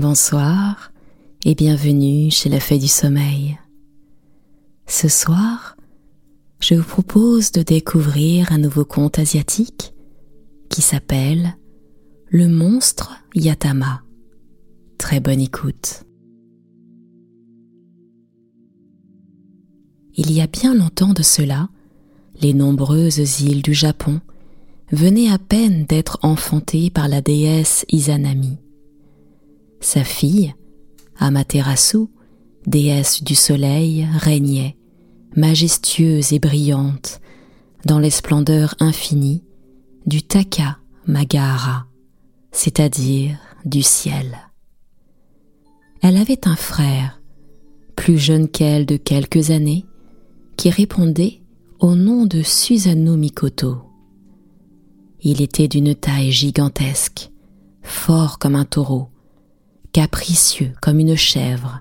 Bonsoir et bienvenue chez la Fée du Sommeil. Ce soir, je vous propose de découvrir un nouveau conte asiatique qui s'appelle Le monstre Yatama. Très bonne écoute. Il y a bien longtemps de cela, les nombreuses îles du Japon venaient à peine d'être enfantées par la déesse Izanami. Sa fille, Amaterasu, déesse du soleil, régnait, majestueuse et brillante, dans les splendeurs infinies du Taka Magahara, c'est-à-dire du ciel. Elle avait un frère, plus jeune qu'elle de quelques années, qui répondait au nom de Susanoo Mikoto. Il était d'une taille gigantesque, fort comme un taureau, capricieux comme une chèvre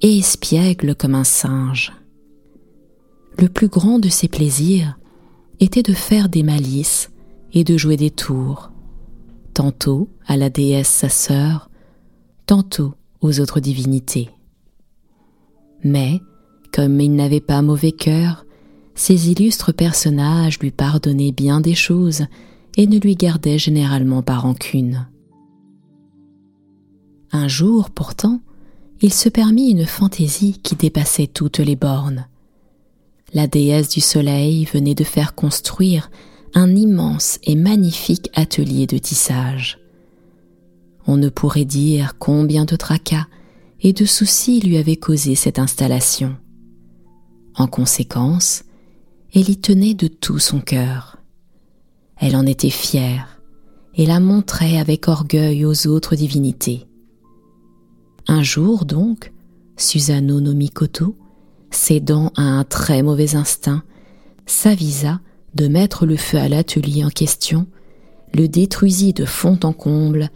et espiègle comme un singe. Le plus grand de ses plaisirs était de faire des malices et de jouer des tours, tantôt à la déesse sa sœur, tantôt aux autres divinités. Mais, comme il n'avait pas mauvais cœur, ces illustres personnages lui pardonnaient bien des choses et ne lui gardaient généralement pas rancune. Un jour, pourtant, il se permit une fantaisie qui dépassait toutes les bornes. La déesse du soleil venait de faire construire un immense et magnifique atelier de tissage. On ne pourrait dire combien de tracas et de soucis lui avait causé cette installation. En conséquence, elle y tenait de tout son cœur. Elle en était fière et la montrait avec orgueil aux autres divinités. Un jour donc, Susanoo no Mikoto, cédant à un très mauvais instinct, s'avisa de mettre le feu à l'atelier en question, le détruisit de fond en comble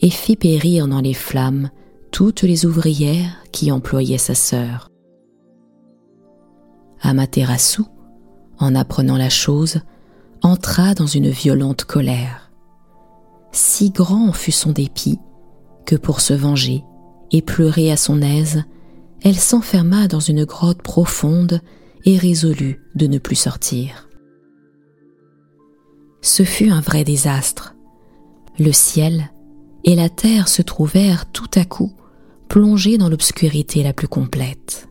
et fit périr dans les flammes toutes les ouvrières qui employaient sa sœur. Amaterasu, en apprenant la chose, entra dans une violente colère. Si grand fut son dépit que pour se venger, et pleurer à son aise, elle s'enferma dans une grotte profonde et résolut de ne plus sortir. Ce fut un vrai désastre. Le ciel et la terre se trouvèrent tout à coup plongés dans l'obscurité la plus complète.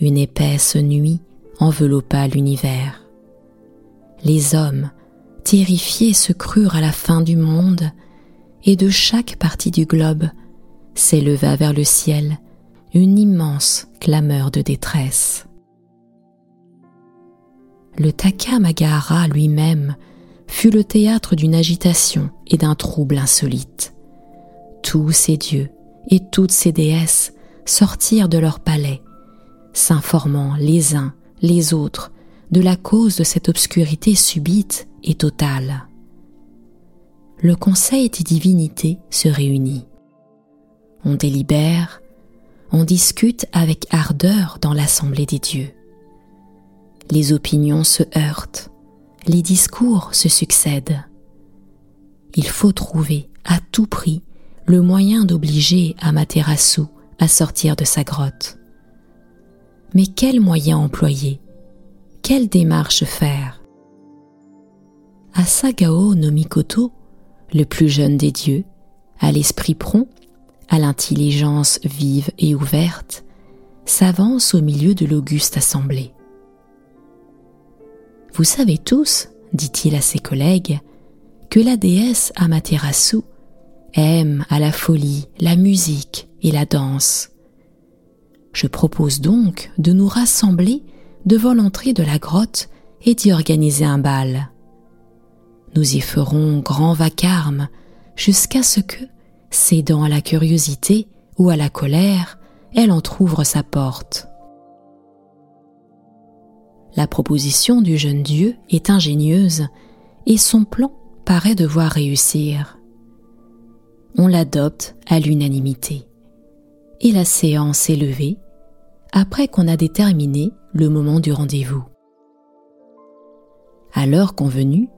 Une épaisse nuit enveloppa l'univers. Les hommes, terrifiés, se crurent à la fin du monde, et de chaque partie du globe s'éleva vers le ciel une immense clameur de détresse. Le Taka Magahara lui-même fut le théâtre d'une agitation et d'un trouble insolite. Tous ces dieux et toutes ces déesses sortirent de leur palais, s'informant les uns les autres de la cause de cette obscurité subite et totale. Le conseil des divinités se réunit on délibère, on discute avec ardeur dans l'assemblée des dieux. Les opinions se heurtent, les discours se succèdent. Il faut trouver à tout prix le moyen d'obliger Amaterasu à sortir de sa grotte. Mais quel moyen employer? Quelle démarche faire? Asagao no Mikoto, le plus jeune des dieux, à l'esprit prompt l'intelligence vive et ouverte, s'avance au milieu de l'auguste assemblée. Vous savez tous, dit-il à ses collègues, que la déesse Amaterasu aime à la folie la musique et la danse. Je propose donc de nous rassembler devant l'entrée de la grotte et d'y organiser un bal. Nous y ferons grand vacarme jusqu'à ce que, Cédant à la curiosité ou à la colère, elle entr'ouvre sa porte. La proposition du jeune Dieu est ingénieuse et son plan paraît devoir réussir. On l'adopte à l'unanimité. Et la séance est levée après qu'on a déterminé le moment du rendez-vous. À l'heure convenue,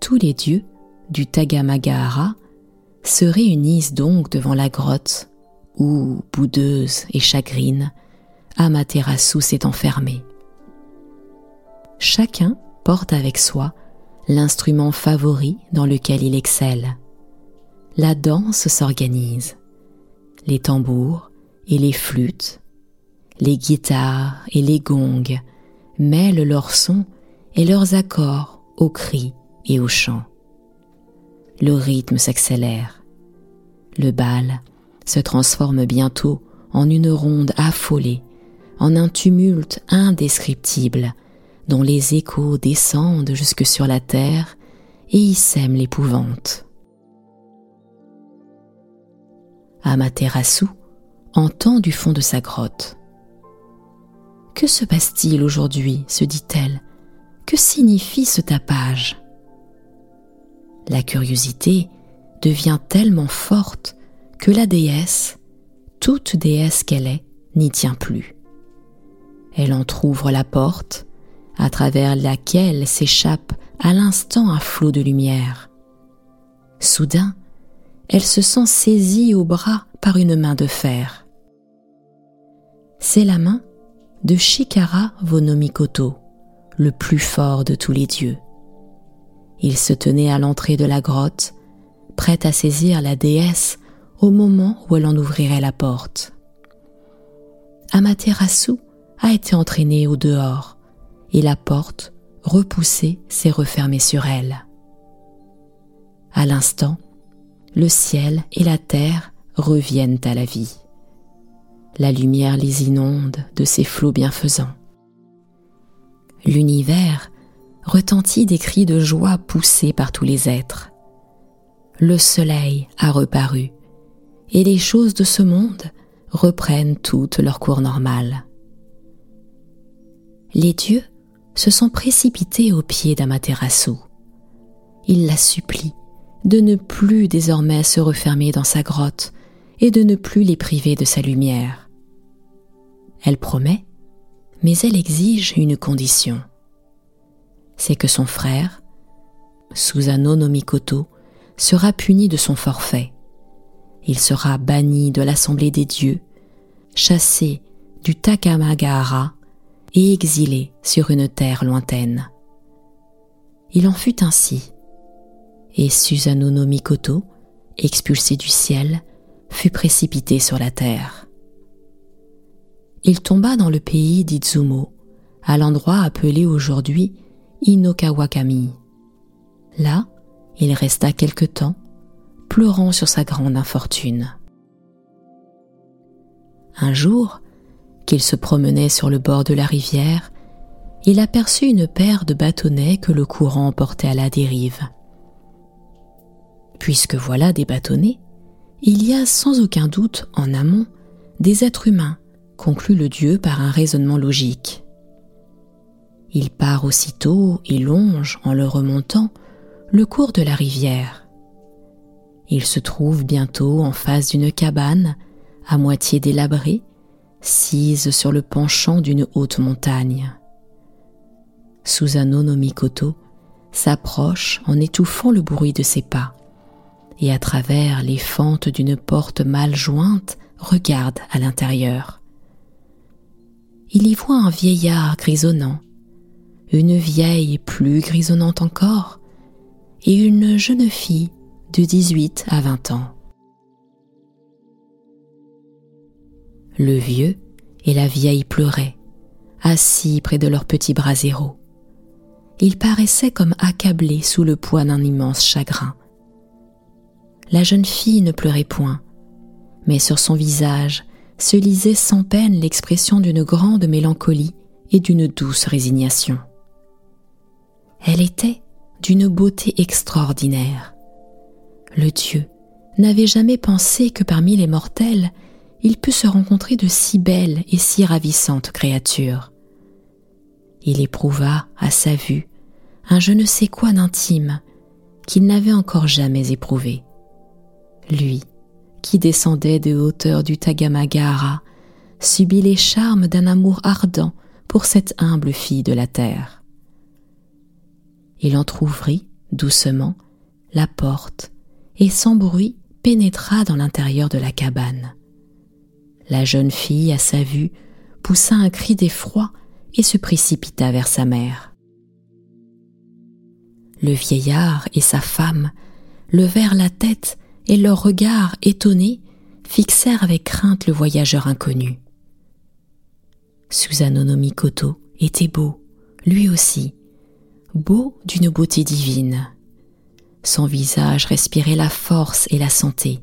tous les dieux du Tagamagahara se réunissent donc devant la grotte où, boudeuse et chagrine, Amaterasu s'est enfermée. Chacun porte avec soi l'instrument favori dans lequel il excelle. La danse s'organise. Les tambours et les flûtes, les guitares et les gongs mêlent leurs sons et leurs accords aux cris et aux chants. Le rythme s'accélère. Le bal se transforme bientôt en une ronde affolée, en un tumulte indescriptible dont les échos descendent jusque sur la terre et y sèment l'épouvante. Amaterasu entend du fond de sa grotte. Que se passe-t-il aujourd'hui se dit-elle? Que signifie ce tapage? La curiosité devient tellement forte que la déesse, toute déesse qu'elle est, n'y tient plus. Elle entr'ouvre la porte, à travers laquelle s'échappe à l'instant un flot de lumière. Soudain, elle se sent saisie au bras par une main de fer. C'est la main de Shikara Vonomikoto, le plus fort de tous les dieux. Il se tenait à l'entrée de la grotte, prêt à saisir la déesse au moment où elle en ouvrirait la porte. Amaterasu a été entraînée au dehors et la porte, repoussée, s'est refermée sur elle. À l'instant, le ciel et la terre reviennent à la vie. La lumière les inonde de ses flots bienfaisants. L'univers retentit des cris de joie poussés par tous les êtres. Le soleil a reparu et les choses de ce monde reprennent toutes leur cours normal. Les dieux se sont précipités aux pieds d'Amaterasu. Ils la supplient de ne plus désormais se refermer dans sa grotte et de ne plus les priver de sa lumière. Elle promet, mais elle exige une condition. C'est que son frère, Susano no Mikoto, sera puni de son forfait. Il sera banni de l'assemblée des dieux, chassé du Takamagahara et exilé sur une terre lointaine. Il en fut ainsi, et Susanoo no Mikoto, expulsé du ciel, fut précipité sur la terre. Il tomba dans le pays d'Izumo, à l'endroit appelé aujourd'hui Inokawakami. Là, il resta quelque temps, pleurant sur sa grande infortune. Un jour, qu'il se promenait sur le bord de la rivière, il aperçut une paire de bâtonnets que le courant portait à la dérive. Puisque voilà des bâtonnets, il y a sans aucun doute en amont des êtres humains, conclut le dieu par un raisonnement logique. Il part aussitôt et longe, en le remontant, le cours de la rivière. Il se trouve bientôt en face d'une cabane, à moitié délabrée, sise sur le penchant d'une haute montagne. Susano no Mikoto s'approche en étouffant le bruit de ses pas, et à travers les fentes d'une porte mal jointe regarde à l'intérieur. Il y voit un vieillard grisonnant, une vieille plus grisonnante encore, et une jeune fille de 18 à 20 ans. Le vieux et la vieille pleuraient, assis près de leur petit brasero. Ils paraissaient comme accablés sous le poids d'un immense chagrin. La jeune fille ne pleurait point, mais sur son visage se lisait sans peine l'expression d'une grande mélancolie et d'une douce résignation. Elle était d'une beauté extraordinaire. Le Dieu n'avait jamais pensé que parmi les mortels il put se rencontrer de si belles et si ravissantes créatures. Il éprouva, à sa vue, un je ne sais quoi d'intime qu'il n'avait encore jamais éprouvé. Lui, qui descendait de hauteur du Tagamagara, subit les charmes d'un amour ardent pour cette humble fille de la terre. Il entr'ouvrit doucement la porte et sans bruit pénétra dans l'intérieur de la cabane. La jeune fille, à sa vue, poussa un cri d'effroi et se précipita vers sa mère. Le vieillard et sa femme levèrent la tête et leurs regards étonnés fixèrent avec crainte le voyageur inconnu. Susanono Mikoto était beau, lui aussi, beau d'une beauté divine. Son visage respirait la force et la santé.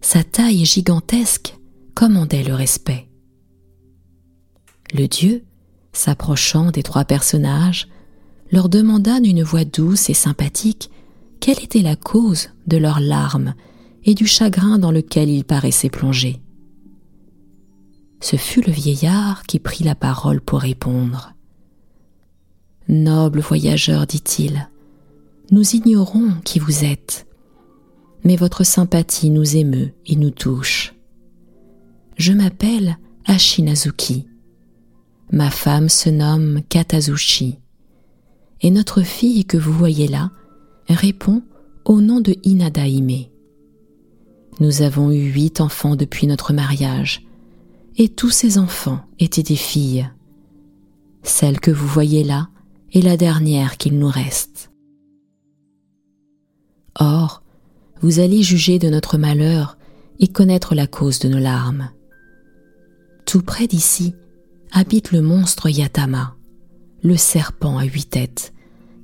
Sa taille gigantesque commandait le respect. Le dieu, s'approchant des trois personnages, leur demanda d'une voix douce et sympathique quelle était la cause de leurs larmes et du chagrin dans lequel ils paraissaient plongés. Ce fut le vieillard qui prit la parole pour répondre. Noble voyageur, dit-il, nous ignorons qui vous êtes, mais votre sympathie nous émeut et nous touche. Je m'appelle Ashinazuki. Ma femme se nomme Katazushi. Et notre fille que vous voyez là répond au nom de Inadaime. Nous avons eu huit enfants depuis notre mariage, et tous ces enfants étaient des filles. Celle que vous voyez là est la dernière qu'il nous reste. Or, vous allez juger de notre malheur et connaître la cause de nos larmes. Tout près d'ici habite le monstre Yatama, le serpent à huit têtes,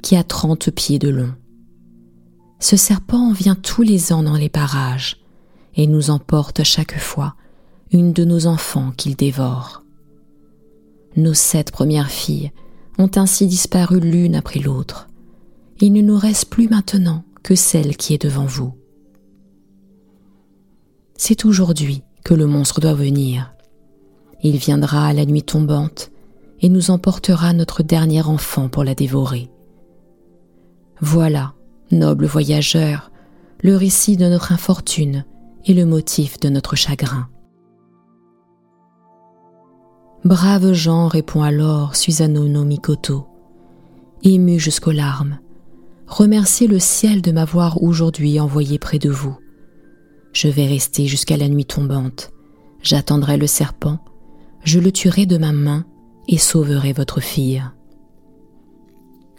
qui a trente pieds de long. Ce serpent vient tous les ans dans les parages et nous emporte chaque fois une de nos enfants qu'il dévore. Nos sept premières filles ont ainsi disparu l'une après l'autre. Il ne nous reste plus maintenant que celle qui est devant vous. C'est aujourd'hui que le monstre doit venir. Il viendra à la nuit tombante et nous emportera notre dernier enfant pour la dévorer. Voilà, noble voyageur, le récit de notre infortune et le motif de notre chagrin. Brave Jean, répond alors Susanoo no Mikoto, ému jusqu'aux larmes. Remerciez le ciel de m'avoir aujourd'hui envoyé près de vous. Je vais rester jusqu'à la nuit tombante. J'attendrai le serpent, je le tuerai de ma main et sauverai votre fille.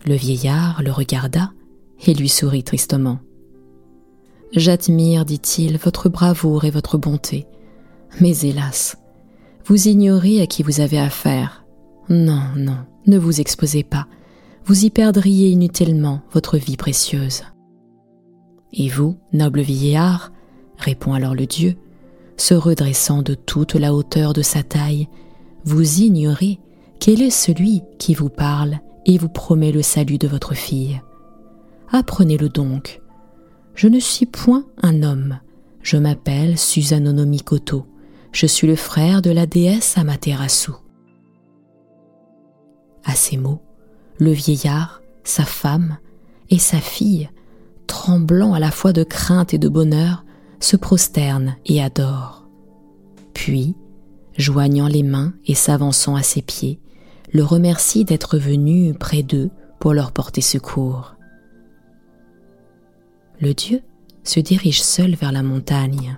Le vieillard le regarda et lui sourit tristement. J'admire, dit-il, votre bravoure et votre bonté. Mais hélas, vous ignorez à qui vous avez affaire. Non, non, ne vous exposez pas. Vous y perdriez inutilement votre vie précieuse. Et vous, noble vieillard, répond alors le dieu, se redressant de toute la hauteur de sa taille, vous ignorez quel est celui qui vous parle et vous promet le salut de votre fille. Apprenez-le donc, je ne suis point un homme. Je m'appelle Susanono Mikoto. Je suis le frère de la déesse Amaterasu. À ces mots, le vieillard, sa femme et sa fille, tremblant à la fois de crainte et de bonheur, se prosternent et adorent. Puis, joignant les mains et s'avançant à ses pieds, le remercient d'être venu près d'eux pour leur porter secours le dieu se dirige seul vers la montagne.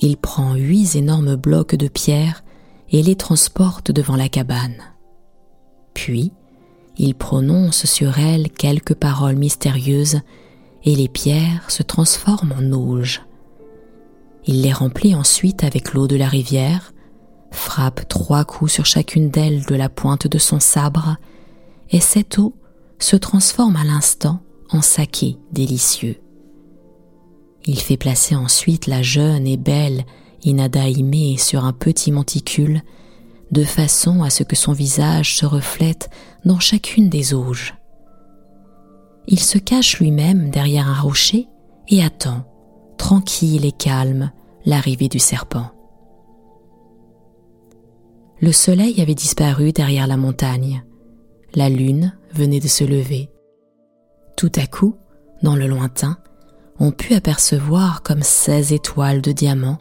Il prend huit énormes blocs de pierre et les transporte devant la cabane. Puis, il prononce sur elles quelques paroles mystérieuses et les pierres se transforment en auges. Il les remplit ensuite avec l'eau de la rivière, frappe trois coups sur chacune d'elles de la pointe de son sabre, et cette eau se transforme à l'instant en saké délicieux. Il fait placer ensuite la jeune et belle Inadaime sur un petit monticule, de façon à ce que son visage se reflète dans chacune des auges. Il se cache lui-même derrière un rocher et attend, tranquille et calme, l'arrivée du serpent. Le soleil avait disparu derrière la montagne. La lune venait de se lever. Tout à coup, dans le lointain, on put apercevoir comme seize étoiles de diamants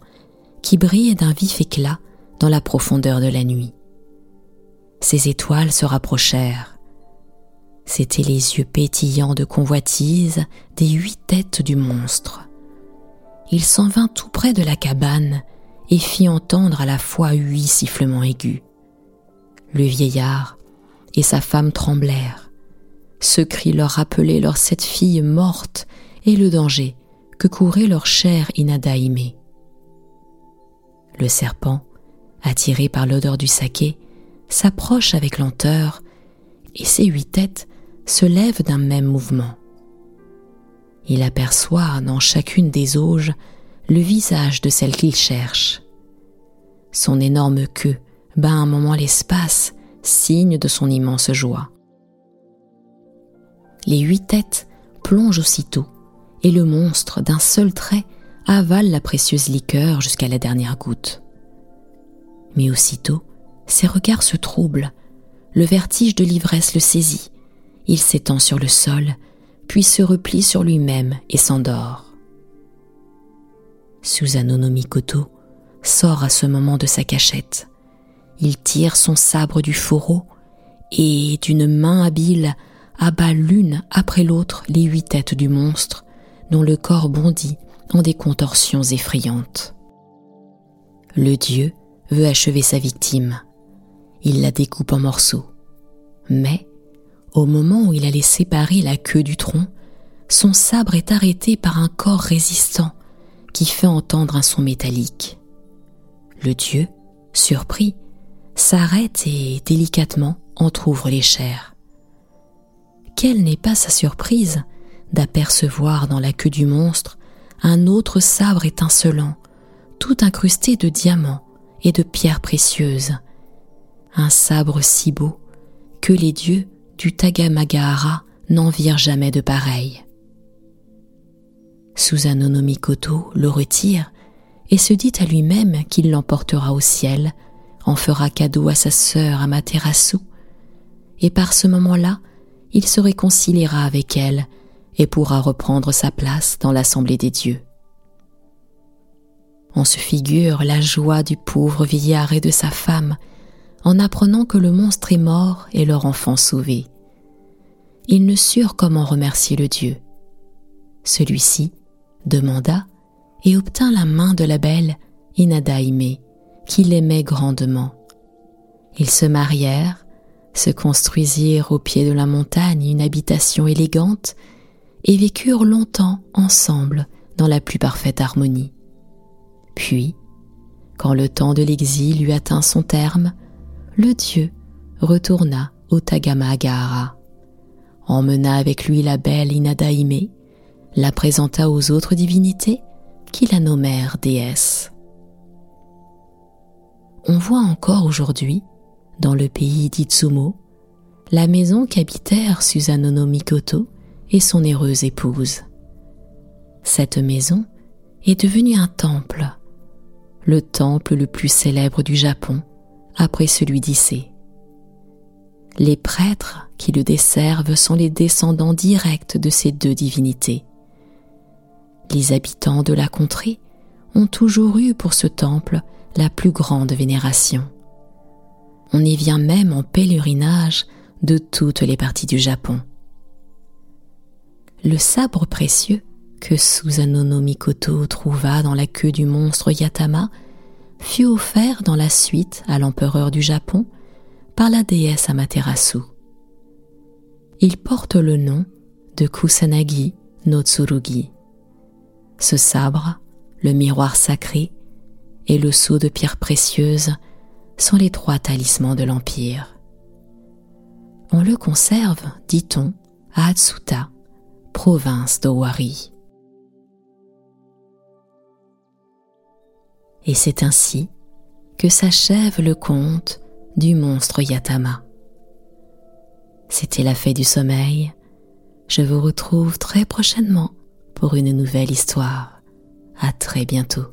qui brillaient d'un vif éclat dans la profondeur de la nuit. Ces étoiles se rapprochèrent. C'étaient les yeux pétillants de convoitise des huit têtes du monstre. il s'en vint tout près de la cabane et fit entendre à la fois huit sifflements aigus. Le vieillard et sa femme tremblèrent. Ce cri leur rappelait leurs sept filles mortes et le danger que courait leur chère Inada Le serpent, attiré par l'odeur du saké, s'approche avec lenteur et ses huit têtes se lèvent d'un même mouvement. Il aperçoit dans chacune des auges le visage de celle qu'il cherche. Son énorme queue bat un moment l'espace, signe de son immense joie. Les huit têtes plongent aussitôt, et le monstre, d'un seul trait, avale la précieuse liqueur jusqu'à la dernière goutte. Mais aussitôt, ses regards se troublent, le vertige de l'ivresse le saisit, il s'étend sur le sol, puis se replie sur lui-même et s'endort. Susanono Mikoto sort à ce moment de sa cachette. Il tire son sabre du fourreau et, d'une main habile, abat l'une après l'autre les huit têtes du monstre, dont le corps bondit en des contorsions effrayantes. Le dieu veut achever sa victime. Il la découpe en morceaux. Mais, au moment où il allait séparer la queue du tronc, son sabre est arrêté par un corps résistant qui fait entendre un son métallique. Le dieu, surpris, s'arrête et délicatement entr'ouvre les chairs. Quelle n'est pas sa surprise d'apercevoir dans la queue du monstre un autre sabre étincelant, tout incrusté de diamants et de pierres précieuses. Un sabre si beau que les dieux du Tagamagahara n'en virent jamais de pareil. Susanoo Mikoto le retire et se dit à lui-même qu'il l'emportera au ciel, en fera cadeau à sa sœur Amaterasu, et par ce moment-là, il se réconciliera avec elle et pourra reprendre sa place dans l'assemblée des dieux. On se figure la joie du pauvre vieillard et de sa femme en apprenant que le monstre est mort et leur enfant sauvé. Ils ne surent comment remercier le dieu. Celui-ci demanda et obtint la main de la belle Inada qui l'aimait grandement. Ils se marièrent, se construisirent au pied de la montagne une habitation élégante et vécurent longtemps ensemble dans la plus parfaite harmonie. Puis, quand le temps de l'exil eut atteint son terme, le dieu retourna au Tagamagahara, emmena avec lui la belle Inadaime, la présenta aux autres divinités qui la nommèrent déesse. On voit encore aujourd'hui, dans le pays d'Itsumo, la maison qu'habitèrent Susanoo Mikoto et son heureuse épouse. Cette maison est devenue un temple, le temple le plus célèbre du Japon après celui d'Issé. Les prêtres qui le desservent sont les descendants directs de ces deux divinités. Les habitants de la contrée ont toujours eu pour ce temple la plus grande vénération. On y vient même en pèlerinage de toutes les parties du Japon. Le sabre précieux que Susanoo Mikoto trouva dans la queue du monstre Yatama fut offert dans la suite à l'empereur du Japon par la déesse Amaterasu. Il porte le nom de Kusanagi no Tsurugi. Ce sabre, le miroir sacré et le sceau de pierres précieuses sont les trois talismans de l'Empire. On le conserve, dit-on, à Atsuta, province d'Owari. Et c'est ainsi que s'achève le conte du monstre Yatama. C'était la fée du sommeil. Je vous retrouve très prochainement pour une nouvelle histoire. À très bientôt.